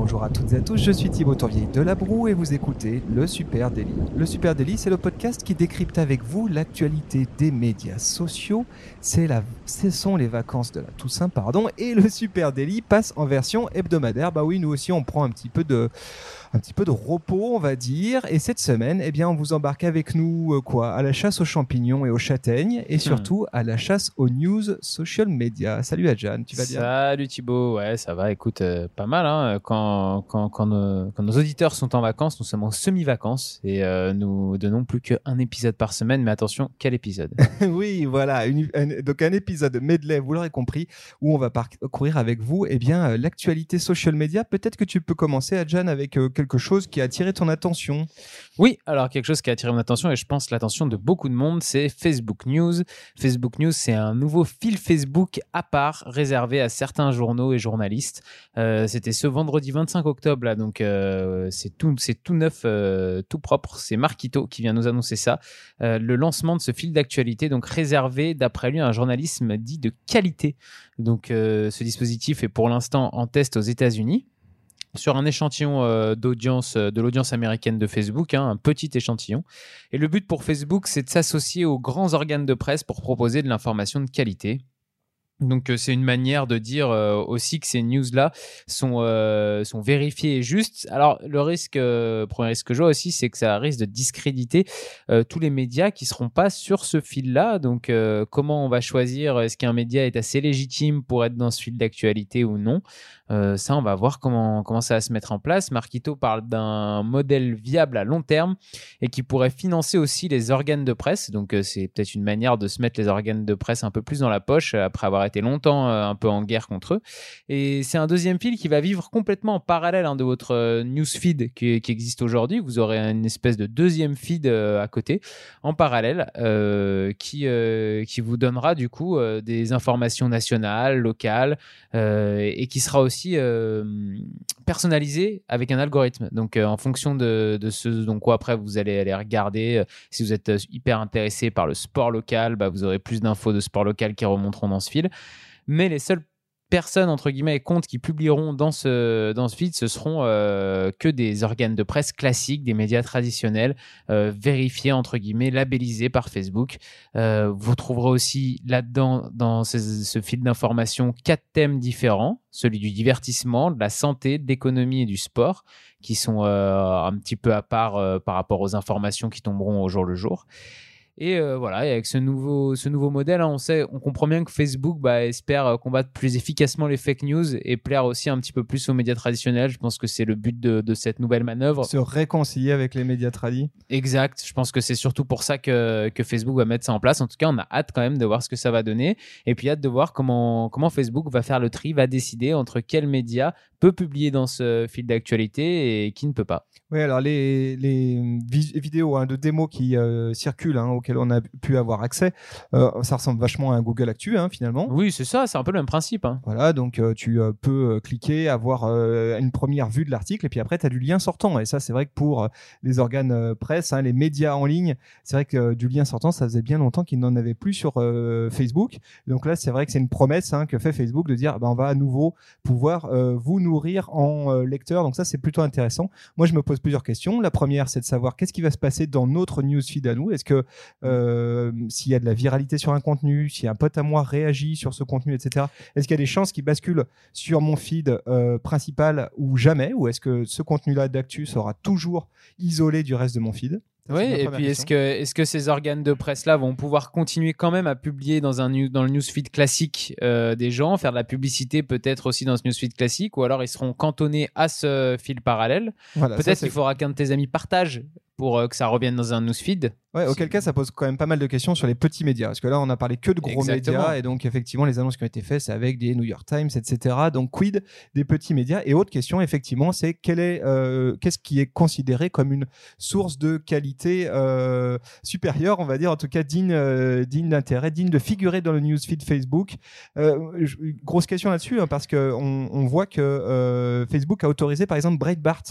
Bonjour à toutes et à tous, je suis Thibaut Tourvieille de La Broue et vous écoutez Le Super Daily. Le Super Daily, c'est le podcast qui décrypte avec vous l'actualité des médias sociaux. C'est la, ce sont les vacances de la Toussaint, pardon, et le Super Daily passe en version hebdomadaire. Bah oui, nous aussi, on prend un petit peu de, un petit peu de repos, on va dire. Et cette semaine, eh bien, on vous embarque avec nous euh, quoi À la chasse aux champignons et aux châtaignes, et surtout à la chasse aux news social media. Salut Adjan, tu vas bien? Salut Thibaut, ouais, ça va. Écoute, euh, pas mal. Hein, quand, quand, quand, nos, quand, nos, auditeurs sont en vacances, nous sommes en semi-vacances et euh, nous donnons plus qu'un épisode par semaine. Mais attention, quel épisode? Oui, voilà. Une, un, donc un épisode medley, vous l'aurez compris, où on va parcourir avec vous, eh bien, l'actualité social media. Peut-être que tu peux commencer, Adjan, avec quelque chose qui a attiré ton attention. Oui, alors quelque chose qui a attiré mon attention et je pense l'attention de beaucoup de monde, c'est Facebook News. Facebook News, c'est un nouveau fil Facebook à part réservé à certains journaux et journalistes. Euh, C'était ce vendredi 25 octobre donc euh, c'est tout, neuf, euh, tout propre. C'est Marquito qui vient nous annoncer ça. Euh, le lancement de ce fil d'actualité, donc réservé d'après lui à un journalisme dit de qualité. Donc ce dispositif est pour l'instant en test aux États-Unis sur un échantillon d'audience de l'audience américaine de Facebook, hein, un petit échantillon. Et le but pour Facebook, c'est de s'associer aux grands organes de presse pour proposer de l'information de qualité. Donc c'est une manière de dire aussi que ces news-là sont, sont vérifiées et justes. Alors le risque, euh, premier risque que je vois aussi, c'est que ça risque de discréditer tous les médias qui seront pas sur ce fil-là. Donc comment on va choisir Est-ce qu'un média est assez légitime pour être dans ce fil d'actualité ou non? Ça, on va voir comment, comment ça va se mettre en place. Marquito parle d'un modèle viable à long terme et qui pourrait financer aussi les organes de presse. Donc c'est peut-être une manière de se mettre les organes de presse un peu plus dans la poche après avoir été longtemps euh, un peu en guerre contre eux. Et c'est un deuxième fil qui va vivre complètement en parallèle hein, de votre euh, newsfeed qui, qui existe aujourd'hui. Vous aurez une espèce de deuxième feed euh, à côté, en parallèle, euh, qui, euh, qui vous donnera du coup euh, des informations nationales, locales, et qui sera aussi personnalisé avec un algorithme. Donc en fonction de, ce donc quoi après vous allez aller regarder. si vous êtes hyper intéressé par le sport local, bah, vous aurez plus d'infos de sport local qui remonteront dans ce fil mais les seules personnes entre guillemets et comptes qui publieront dans ce dans ce feed ce seront euh, que des organes de presse classiques des médias traditionnels euh, vérifiés entre guillemets labellisés par Facebook. Euh, vous trouverez aussi là-dedans dans ce, ce fil d'information quatre thèmes différents. Celui du divertissement de la santé de l'économie et du sport qui sont un petit peu à part par rapport aux informations qui tomberont au jour le jour et euh, voilà, et avec ce nouveau, ce nouveau modèle, hein, on sait, on comprend bien que Facebook bah, espère euh, combattre plus efficacement les fake news et plaire aussi un petit peu plus aux médias traditionnels. Je pense que c'est le but de, de, cette nouvelle manœuvre. Se réconcilier avec les médias tradis. Exact. Je pense que c'est surtout pour ça que, que Facebook va mettre ça en place. En tout cas, on a hâte quand même de voir ce que ça va donner. Et puis hâte de voir comment, comment Facebook va faire le tri, va décider entre quels médias peut publier dans ce fil d'actualité et qui ne peut pas. Oui, alors les, les vidéos hein, de démos qui euh, circulent, hein, auxquelles on a pu avoir accès, euh, ça ressemble vachement à un Google Actu hein, finalement. Oui, c'est ça, c'est un peu le même principe. Voilà, donc euh, tu peux cliquer, avoir une première vue de l'article et puis après tu as du lien sortant. Et ça, c'est vrai que pour les organes presse, les médias en ligne, c'est vrai que du lien sortant, ça faisait bien longtemps qu'ils n'en avaient plus sur Facebook. Donc là, c'est vrai que c'est une promesse que fait Facebook de dire bah, on va à nouveau pouvoir vous nourrir en lecteur. Donc ça, c'est plutôt intéressant. Moi, je me pose plusieurs questions. La première, c'est de savoir qu'est-ce qui va se passer dans notre newsfeed à nous. Est-ce que euh, s'il y a de la viralité sur un contenu, si un pote à moi réagit sur ce contenu, etc. Est-ce qu'il y a des chances qu'il bascule sur mon feed euh, principal ou jamais? Ou est-ce que ce contenu-là d'actu sera toujours isolé du reste de mon feed? Oui, et puis est-ce que, est-ce que ces organes de presse-là vont pouvoir continuer quand même à publier dans, un dans le newsfeed classique euh, des gens, faire de la publicité peut-être aussi dans ce newsfeed classique, ou alors ils seront cantonnés à ce fil parallèle? Voilà, Peut-être qu'il faudra qu'un de tes amis partage pour euh, que ça revienne dans un newsfeed. Ouais, auquel cas ça pose quand même pas mal de questions sur les petits médias, parce que là on a parlé que de gros Exactement. médias, et donc effectivement les annonces qui ont été faites c'est avec des New York Times, etc. Donc quid des petits médias? Et autre question effectivement c'est quel est euh, qu'est-ce qui est considéré comme une source de qualité euh, supérieure, on va dire en tout cas digne digne d'intérêt, digne de figurer dans le newsfeed Facebook? Grosse question là-dessus hein, parce que on, voit que Facebook a autorisé par exemple Breitbart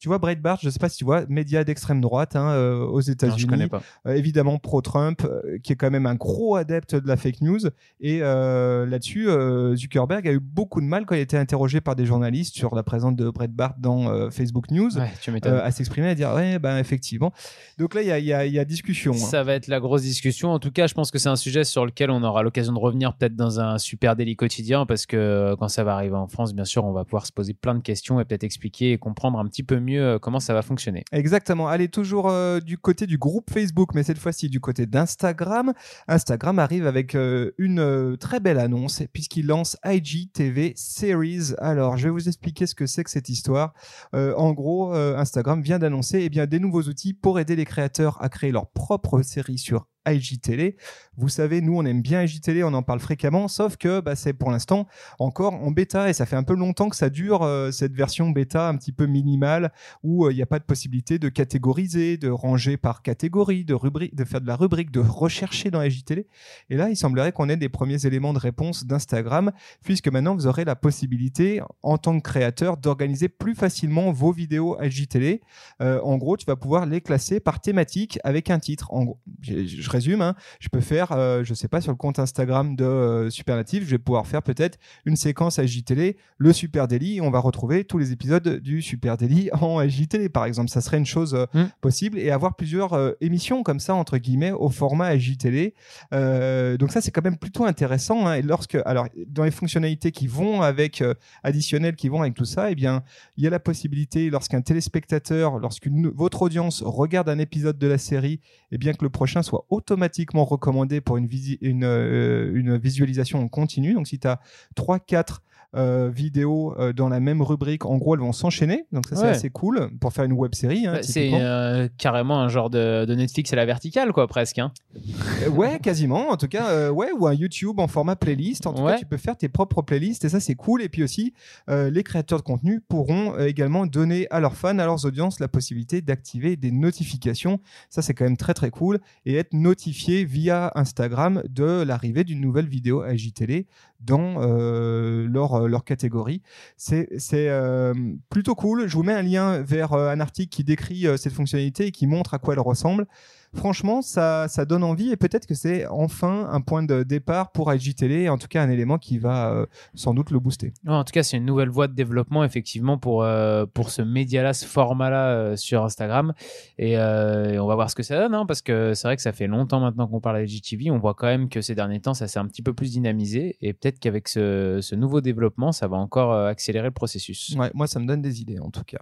tu vois Breitbart, je sais pas si tu vois, média d'extrême droite hein, euh, aux États-Unis, connais pas. Euh, évidemment pro-Trump, euh, qui est quand même un gros adepte de la fake news. Et euh, là-dessus, Zuckerberg a eu beaucoup de mal quand il a été interrogé par des journalistes sur la présence de Breitbart dans Facebook News. Ouais, tu m'étonnes. à s'exprimer, à dire ouais, ben effectivement. Donc là, il y a, il y a- il y a discussion. hein. Ça va être la grosse discussion. En tout cas, je pense que c'est un sujet sur lequel on aura l'occasion de revenir peut-être dans un super délit quotidien parce que quand ça va arriver en France, bien sûr, on va pouvoir se poser plein de questions et peut-être expliquer et comprendre un petit peu mieux euh, comment ça va fonctionner. Exactement. Allez, toujours euh, du côté du groupe Facebook, mais cette fois-ci du côté d'Instagram. Instagram arrive avec euh, une très belle annonce puisqu'il lance IGTV Series. Alors, je vais vous expliquer ce que c'est que cette histoire. En gros, Instagram vient d'annoncer eh bien, des nouveaux outils pour aider les créateurs à créer leur propre série sur IGTV. Vous savez, nous, on aime bien IGTV, on en parle fréquemment, sauf que bah, c'est pour l'instant encore en bêta et ça fait un peu longtemps que ça dure, euh, cette version bêta un petit peu minimale où euh, il n'y a pas de possibilité de catégoriser, de ranger par catégorie, de, de faire de la rubrique, de rechercher dans IGTV. Et là, il semblerait qu'on ait des premiers éléments de réponse d'Instagram, puisque maintenant, vous aurez la possibilité, en tant que créateur, d'organiser plus facilement vos vidéos IGTV. Euh, en gros, tu vas pouvoir les classer par thématique avec un titre. En gros, je, je résume, hein, je peux faire, euh, je sais pas, sur le compte Instagram de euh, Supernative, je vais pouvoir faire peut-être une séquence IGTV, le Super Daily, et on va retrouver tous les épisodes du Super Daily en IGTV, par exemple. Ça serait une chose euh, Mm. possible et avoir plusieurs euh, émissions comme ça, entre guillemets, au format. Euh, donc ça, c'est quand même plutôt intéressant. hein. Et lorsque, alors, dans les fonctionnalités qui vont avec, additionnelles qui vont avec tout ça, eh bien, il y a la possibilité, lorsqu'un téléspectateur, lorsqu'une votre audience regarde un épisode de la série, eh bien que le prochain soit automatiquement recommandé pour une, visi- une, euh, visualisation en continu. Donc si tu as 3-4 euh, vidéos euh, dans la même rubrique, en gros, elles vont s'enchaîner. Donc ça, c'est Ouais. assez cool pour faire une web série. hein, Bah, c'est euh, carrément un genre de, de Netflix à la verticale, quoi, presque. hein. Euh, ouais, quasiment. En tout cas, ouais, ou un YouTube en format playlist. En tout Ouais. cas, tu peux faire tes propres playlists et ça, c'est cool. Et puis aussi, les créateurs de contenu pourront également donner à leurs fans, à leurs audiences, la possibilité d'activer des notifications. Ça, c'est quand même très très cool et être notifié via Instagram de l'arrivée d'une nouvelle vidéo IGTV dans euh, leur, euh, leur catégorie. C'est euh, plutôt cool. Je vous mets un lien vers euh, un article qui décrit cette fonctionnalité et qui montre à quoi elle ressemble. Franchement, ça, ça donne envie et peut-être que c'est enfin un point de départ pour IGTV, en tout cas un élément qui va euh, sans doute le booster. Ouais, en tout cas, c'est une nouvelle voie de développement, effectivement, pour, euh, pour ce média-là, ce format-là euh, sur Instagram. Et, et on va voir ce que ça donne, hein, parce que c'est vrai que ça fait longtemps maintenant qu'on parle de GTV. On voit quand même que ces derniers temps, ça s'est un petit peu plus dynamisé. Et peut-être qu'avec ce, ce nouveau développement, ça va encore accélérer le processus. Ouais, moi, ça me donne des idées en tout cas.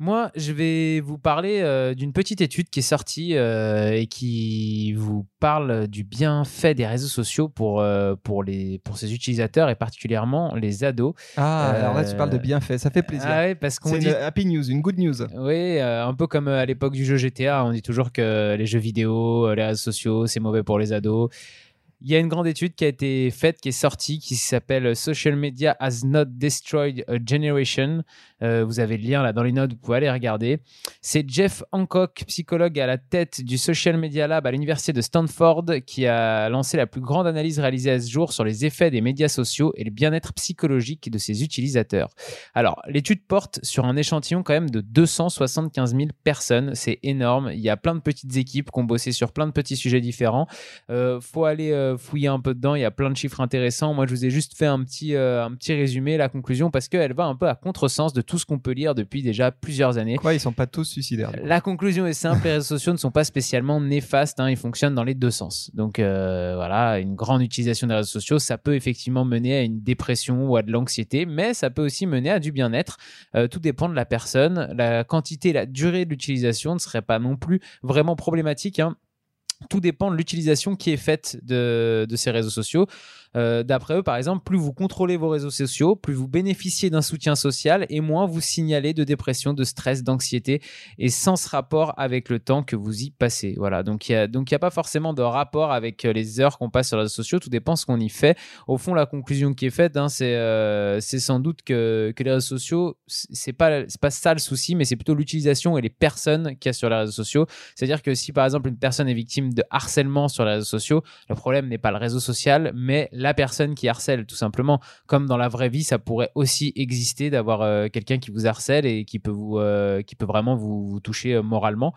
Moi, je vais vous parler euh, d'une petite étude qui est sortie euh, et qui vous parle du bienfait des réseaux sociaux pour, euh, pour, les, pour ses utilisateurs et particulièrement les ados. Ah, alors là, tu parles de bienfait, ça fait plaisir. Ah ouais, parce qu'on c'est dit une happy news, une good news. Oui, un peu comme à l'époque du jeu GTA, on dit toujours que les jeux vidéo, les réseaux sociaux, c'est mauvais pour les ados. Il y a une grande étude qui a été faite, qui est sortie, qui s'appelle Social Media Has Not Destroyed a Generation. Euh, vous avez le lien là dans les notes, vous pouvez aller regarder. C'est Jeff Hancock, psychologue à la tête du Social Media Lab à l'université de Stanford, qui a lancé la plus grande analyse réalisée à ce jour sur les effets des médias sociaux et le bien-être psychologique de ses utilisateurs. Alors, l'étude porte sur un échantillon quand même de 275 000 personnes. C'est énorme. Il y a plein de petites équipes qui ont bossé sur plein de petits sujets différents. Euh, faut aller euh, fouiller un peu dedans. Il y a plein de chiffres intéressants. Moi, je vous ai juste fait un petit, euh, un petit résumé, la conclusion, parce qu'elle va un peu à contresens de tout ce qu'on peut lire depuis déjà plusieurs années. Quoi, ils sont pas tous suicidaires. La conclusion est simple, les réseaux sociaux ne sont pas spécialement néfastes, hein, ils fonctionnent dans les deux sens. Donc euh, voilà, une grande utilisation des réseaux sociaux, ça peut effectivement mener à une dépression ou à de l'anxiété, mais ça peut aussi mener à du bien-être. Euh, tout dépend de la personne. La quantité, la durée de l'utilisation ne serait pas non plus vraiment problématique. hein. Tout dépend de l'utilisation qui est faite de, de ces réseaux sociaux. Euh, D'après eux, par exemple, plus vous contrôlez vos réseaux sociaux, plus vous bénéficiez d'un soutien social et moins vous signalez de dépression, de stress, d'anxiété et sans ce rapport avec le temps que vous y passez. Voilà. Donc il y a a pas forcément de rapport avec euh, les heures qu'on passe sur les réseaux sociaux. Tout dépend ce qu'on y fait. Au fond, la conclusion qui est faite, hein, c'est euh, sans doute que, que les réseaux sociaux, c'est pas pas ça le souci, mais c'est plutôt l'utilisation et les personnes qu'il y a sur les réseaux sociaux. C'est-à-dire que si par exemple une personne est victime de harcèlement sur les réseaux sociaux, le problème n'est pas le réseau social, mais la personne qui harcèle, tout simplement. Comme dans la vraie vie, ça pourrait aussi exister d'avoir euh, quelqu'un qui vous harcèle et qui peut, vous, euh, vraiment vous, toucher euh, moralement.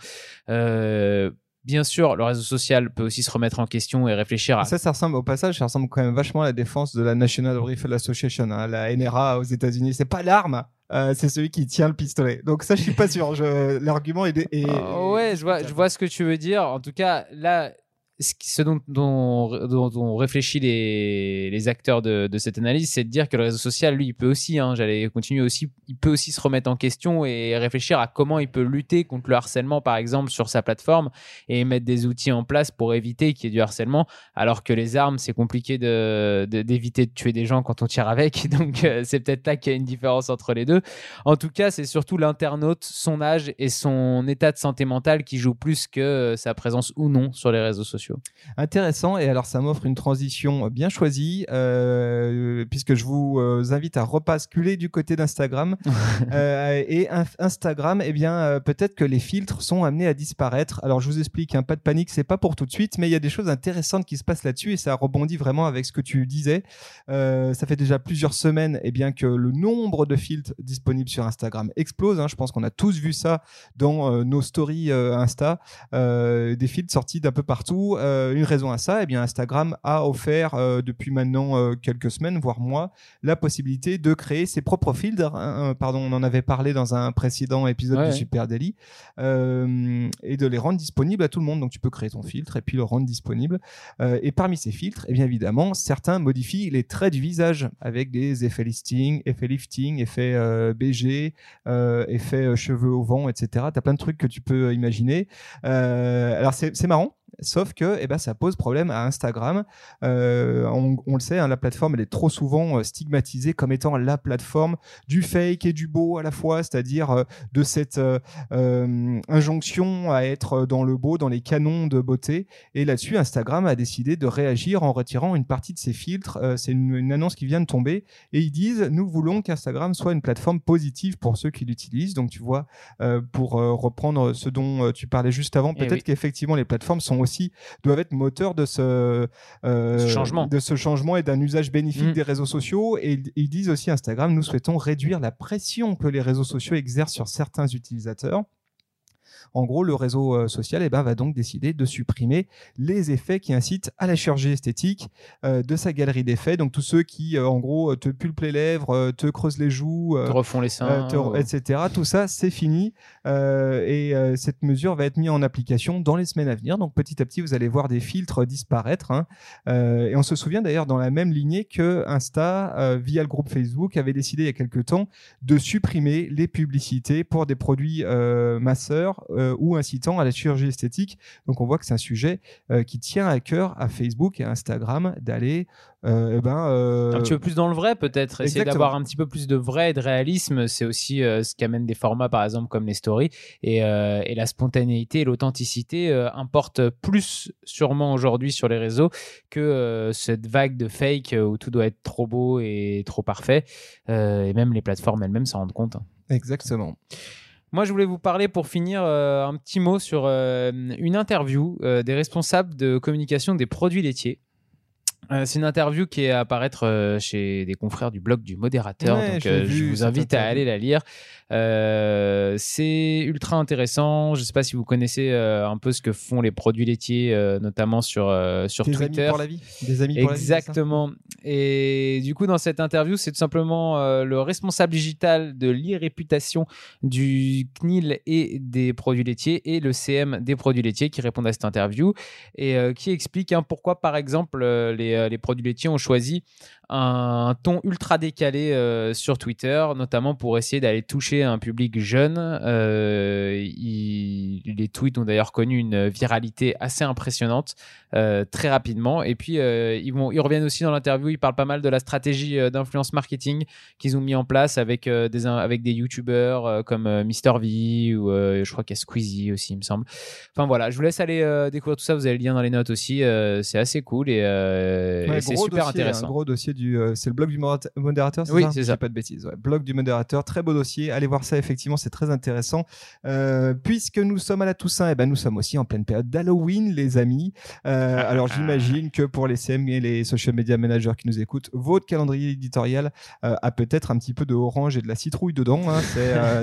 Bien sûr, le réseau social peut aussi se remettre en question et réfléchir à. Ça, ça ressemble au passage, ça ressemble quand même vachement à la défense de la National Rifle Association, hein, la NRA aux États-Unis. C'est pas l'arme, euh, c'est celui qui tient le pistolet. Donc ça, je suis pas sûr. Je... L'argument est, est- Ah ouais, je vois, je vois ce que tu veux dire. En tout cas, là, ce, dont, dont, dont on réfléchit les, les acteurs de, de cette analyse, c'est de dire que le réseau social, lui, il peut aussi, hein, j'allais continuer aussi, il peut aussi se remettre en question et réfléchir à comment il peut lutter contre le harcèlement, par exemple, sur sa plateforme et mettre des outils en place pour éviter qu'il y ait du harcèlement. Alors que les armes, c'est compliqué de, de- d'éviter de tuer des gens quand on tire avec. Donc, euh, c'est peut-être là qu'il y a une différence entre les deux. En tout cas, c'est surtout l'internaute, son âge et son état de santé mentale qui joue plus que euh, sa présence ou non sur les réseaux sociaux. Intéressant, et alors ça m'offre une transition bien choisie, euh, puisque je vous invite à repasculer du côté d'Instagram. Euh, et in- Instagram, eh bien, euh, peut-être que les filtres sont amenés à disparaître. Alors je vous explique, hein, pas de panique, c'est pas pour tout de suite, mais il y a des choses intéressantes qui se passent là-dessus, et ça rebondit vraiment avec ce que tu disais. Euh, ça fait déjà plusieurs semaines eh bien, que le nombre de filtres disponibles sur Instagram explose. hein. Je pense qu'on a tous vu ça dans nos stories Insta, des filtres sortis d'un peu partout. Une raison à ça, eh bien, Instagram a offert depuis maintenant quelques semaines, voire mois, la possibilité de créer ses propres filtres. hein. Euh, pardon, on en avait parlé dans un précédent épisode Ouais. de Super Daily, euh, et de les rendre disponibles à tout le monde. Donc tu peux créer ton filtre et puis le rendre disponible. Euh, et parmi ces filtres, eh bien évidemment, certains modifient les traits du visage avec des effets listing, effets lifting, effets euh, BG, effets cheveux au vent, etc. Tu as plein de trucs que tu peux imaginer. Alors c'est marrant. Sauf que eh ben, ça pose problème à Instagram. Euh, on, on le sait, hein, la plateforme elle est trop souvent euh, stigmatisée comme étant la plateforme du fake et du beau à la fois, c'est-à-dire euh, de cette euh, injonction à être dans le beau, dans les canons de beauté. Et là-dessus, Instagram a décidé de réagir en retirant une partie de ses filtres. Euh, c'est une, une annonce qui vient de tomber. Et ils disent, nous voulons qu'Instagram soit une plateforme positive pour ceux qui l'utilisent. Donc tu vois, pour reprendre ce dont tu parlais juste avant, Eh peut-être oui. qu'effectivement les plateformes sont aussi doivent être moteurs de ce, euh, Ce changement. de ce changement et d'un usage bénéfique Mm. des réseaux sociaux. Et ils disent aussi Instagram, nous souhaitons réduire la pression que les réseaux sociaux exercent sur certains utilisateurs. En gros, le réseau euh, social eh ben, va donc décider de supprimer les effets qui incitent à la chirurgie esthétique euh, de sa galerie d'effets. Donc tous ceux qui, euh, en gros, te pulpent les lèvres, te creusent les joues, Te refont les seins. te- ou- etc. Tout ça, c'est fini. Et cette mesure va être mise en application dans les semaines à venir. Donc petit à petit, vous allez voir des filtres disparaître. hein. Et on se souvient d'ailleurs dans la même lignée que Insta, via le groupe Facebook, avait décidé il y a quelque temps de supprimer les publicités pour des produits masseurs euh, ou incitant à la chirurgie esthétique. Donc on voit que c'est un sujet euh, qui tient à cœur à Facebook et à Instagram d'aller euh, eh ben, euh, Un petit peu plus dans le vrai, peut-être. Essayer d'avoir un petit peu plus de vrai et de réalisme, c'est aussi euh, ce qui amène des formats, par exemple, comme les stories. Et, euh, et la spontanéité et l'authenticité importent plus, sûrement aujourd'hui, sur les réseaux que cette vague de fake où tout doit être trop beau et trop parfait. Et même les plateformes elles-mêmes s'en rendent compte. hein. Exactement. Moi, je voulais vous parler pour finir euh, un petit mot sur euh, une interview euh, des responsables de communication des produits laitiers. Euh, c'est une interview qui est à apparaître euh, chez des confrères du blog du modérateur. Ouais, donc, je euh, je vous invite à aller la lire. C'est ultra intéressant. Je ne sais pas si vous connaissez un peu ce que font les produits laitiers, notamment sur, sur Des Twitter. amis pour la vie. Des amis pour la vie. Exactement. Et du coup, dans cette interview, c'est tout simplement le responsable digital de l'e-réputation du CNIL et des produits laitiers et le CM des produits laitiers qui répondent à cette interview et qui explique hein, pourquoi, par exemple, euh, les, euh, les produits laitiers ont choisi un ton ultra décalé euh, sur Twitter, notamment pour essayer d'aller toucher un public jeune. Euh, il- les tweets ont d'ailleurs connu une viralité assez impressionnante euh, très rapidement. Et puis, euh, ils, vont, ils reviennent aussi dans l'interview, ils parlent pas mal de la stratégie euh, d'influence marketing qu'ils ont mis en place avec, euh, des, avec des youtubeurs comme euh, MrV ou euh, je crois qu'il y a Squeezie aussi, il me semble. Enfin voilà, je vous laisse aller découvrir tout ça, vous avez le lien dans les notes aussi. euh, c'est assez cool et, euh, Ouais, et c'est super dossier, intéressant. Un gros dossier du, euh, c'est le blog du modérateur- Oui, c'est ça. pas de bêtises. ouais. Blog du modérateur, très beau dossier. Allez voir ça, effectivement, c'est très intéressant. Euh, puisque nous sommes à la Toussaint, et ben nous sommes aussi en pleine période d'Halloween, les amis. Euh, alors j'imagine que pour les CM et les social media managers qui nous écoutent, votre calendrier éditorial a peut-être un petit peu de orange et de la citrouille dedans. hein.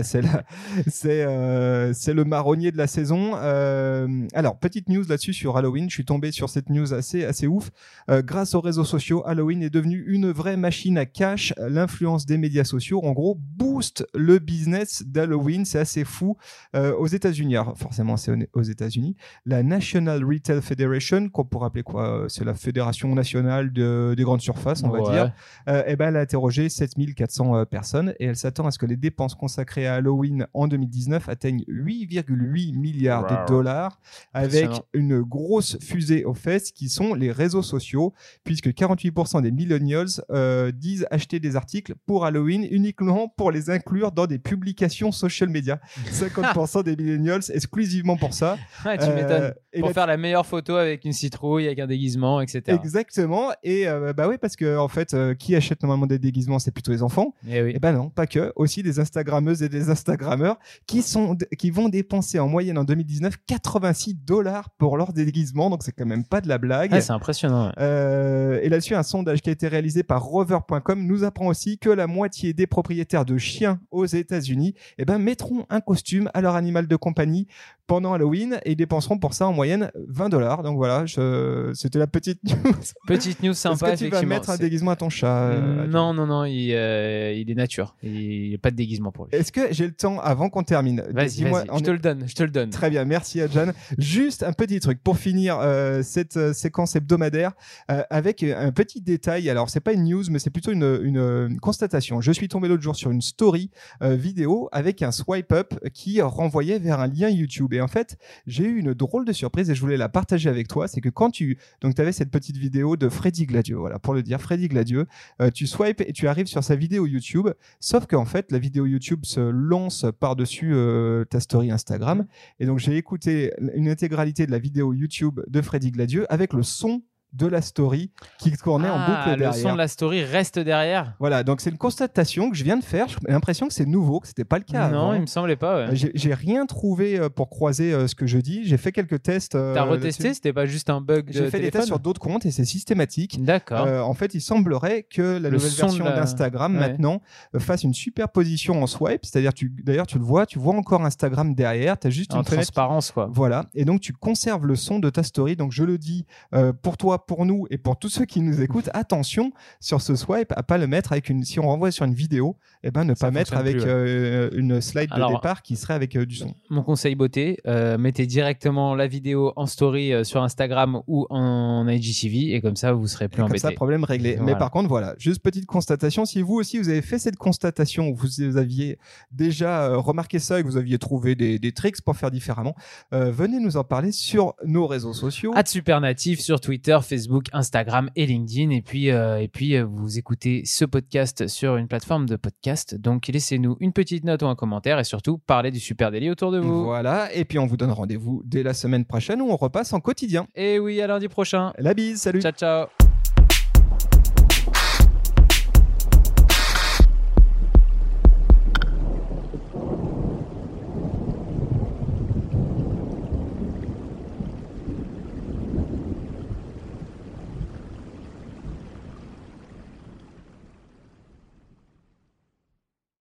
C'est c'est le marronnier de la saison. Alors petite news là-dessus sur Halloween. Je suis tombé sur cette news assez assez ouf. Grâce aux réseaux sociaux, Halloween est devenu une vraie machine à cash. L'influence des médias sociaux, en gros, booste le business d'Halloween. C'est assez fou. Euh, aux États-Unis, alors forcément, c'est aux États-Unis, la National Retail Federation, qu'on pourrait appeler quoi euh, C'est la fédération nationale de- des grandes surfaces, on va Ouais. dire. Euh, eh ben, elle a interrogé 7400 euh, personnes et elle s'attend à ce que les dépenses consacrées à Halloween en 2019 atteignent 8,8 milliards Wow. de dollars avec une grosse fusée aux fesses qui sont les réseaux sociaux puisque 48% des millennials euh, disent acheter des articles pour Halloween uniquement pour les inclure dans des publications social media. 50% des millennials exclusivement pour ça. Ouais, tu Euh, m'étonnes. et Pour là- faire la meilleure photo avec une citrouille, avec un déguisement, etc. Exactement. Et euh, bah oui, parce que en fait, qui achète normalement des déguisements, c'est plutôt les enfants. Eh oui. Et ben non, pas que. Aussi des Instagrammeuses et des Instagrammeurs qui sont qui vont dépenser en moyenne en 2019 86 dollars pour leur déguisement. Donc c'est quand même pas de la blague. C'est impressionnant. ouais. Euh, et là-dessus, un sondage qui a été réalisé par Rover.com nous apprend aussi que la moitié des propriétaires de chiens aux États-Unis eh ben, mettront un costume à leur animal de compagnie pendant Halloween et dépenseront pour ça en moyenne 20 dollars. Donc voilà, je... c'était la petite news. Petite news sympa, Est-ce que tu vas mettre un déguisement à ton chat euh, Non, non, non, il, euh, il est nature. Il n'y a pas de déguisement pour lui. Est-ce que j'ai le temps avant qu'on termine Vas-y, on je te le donne, je te le donne. Très bien, merci Adjan. Juste un petit truc pour finir euh, cette séquence hebdomadaire avec un petit détail. Alors c'est pas une news, mais c'est plutôt une, une, une constatation. Je suis tombé l'autre jour sur une story vidéo avec un swipe up qui renvoyait vers un lien YouTube. Et en fait, j'ai eu une drôle de surprise et je voulais la partager avec toi. C'est que quand tu donc tu avais cette petite vidéo de Freddy Gladieux, voilà pour le dire, Freddy Gladieux, euh, tu swipes et tu arrives sur sa vidéo YouTube. Sauf qu'en fait, la vidéo YouTube se lance par-dessus euh, ta story Instagram. Et donc, j'ai écouté une intégralité de la vidéo YouTube de Freddy Gladieux avec le son de la story qui tournait en Ah, boucle le derrière. son de la story reste derrière. Voilà, donc c'est une constatation que je viens de faire. J'ai l'impression que c'est nouveau, que c'était pas le cas non, avant. il me semblait pas. ouais. J'ai rien trouvé euh, pour croiser euh, ce que je dis. J'ai fait quelques tests. euh, T'as retesté. C'était pas juste un bug de J'ai fait des tests sur d'autres comptes et c'est systématique. D'accord. Euh, en fait, il semblerait que la Le nouvelle version la- d'Instagram Ouais. maintenant fasse une superposition en swipe, c'est-à-dire tu d'ailleurs tu le vois, tu vois encore Instagram derrière, tu as juste en une fenêtre transparence, quoi. voilà, et donc tu conserves le son de ta story. Donc je le dis euh, pour toi, pour nous et pour tous ceux qui nous écoutent, attention sur ce swipe à pas le mettre avec une. Si on renvoie sur une vidéo, eh ben ne Ça pas mettre avec plus, euh, une slide Alors- de départ qui serait avec euh, du son. Mon conseil beauté, euh, mettez directement la vidéo en story euh, sur Instagram ou en IGTV et comme ça vous serez plus Comme embêté. ça, problème réglé. Voilà. Mais par contre, voilà, juste petite constatation. Si vous aussi, vous avez fait cette constatation, ou vous aviez déjà euh, remarqué ça et que vous aviez trouvé des, des tricks pour faire différemment, euh, venez nous en parler sur nos réseaux sociaux. At Supernatif sur Twitter, Facebook, Instagram et LinkedIn. Et puis, euh, et puis euh, vous écoutez ce podcast sur une plateforme de podcast. Donc laissez-nous une petite note ou un commentaire et surtout parlez du Super Daily autour de vous. Voilà. Et puis, on vous donne rendez-vous dès la semaine prochaine où on repasse en quotidien. Et oui, à lundi prochain. La bise, salut. Ciao, ciao.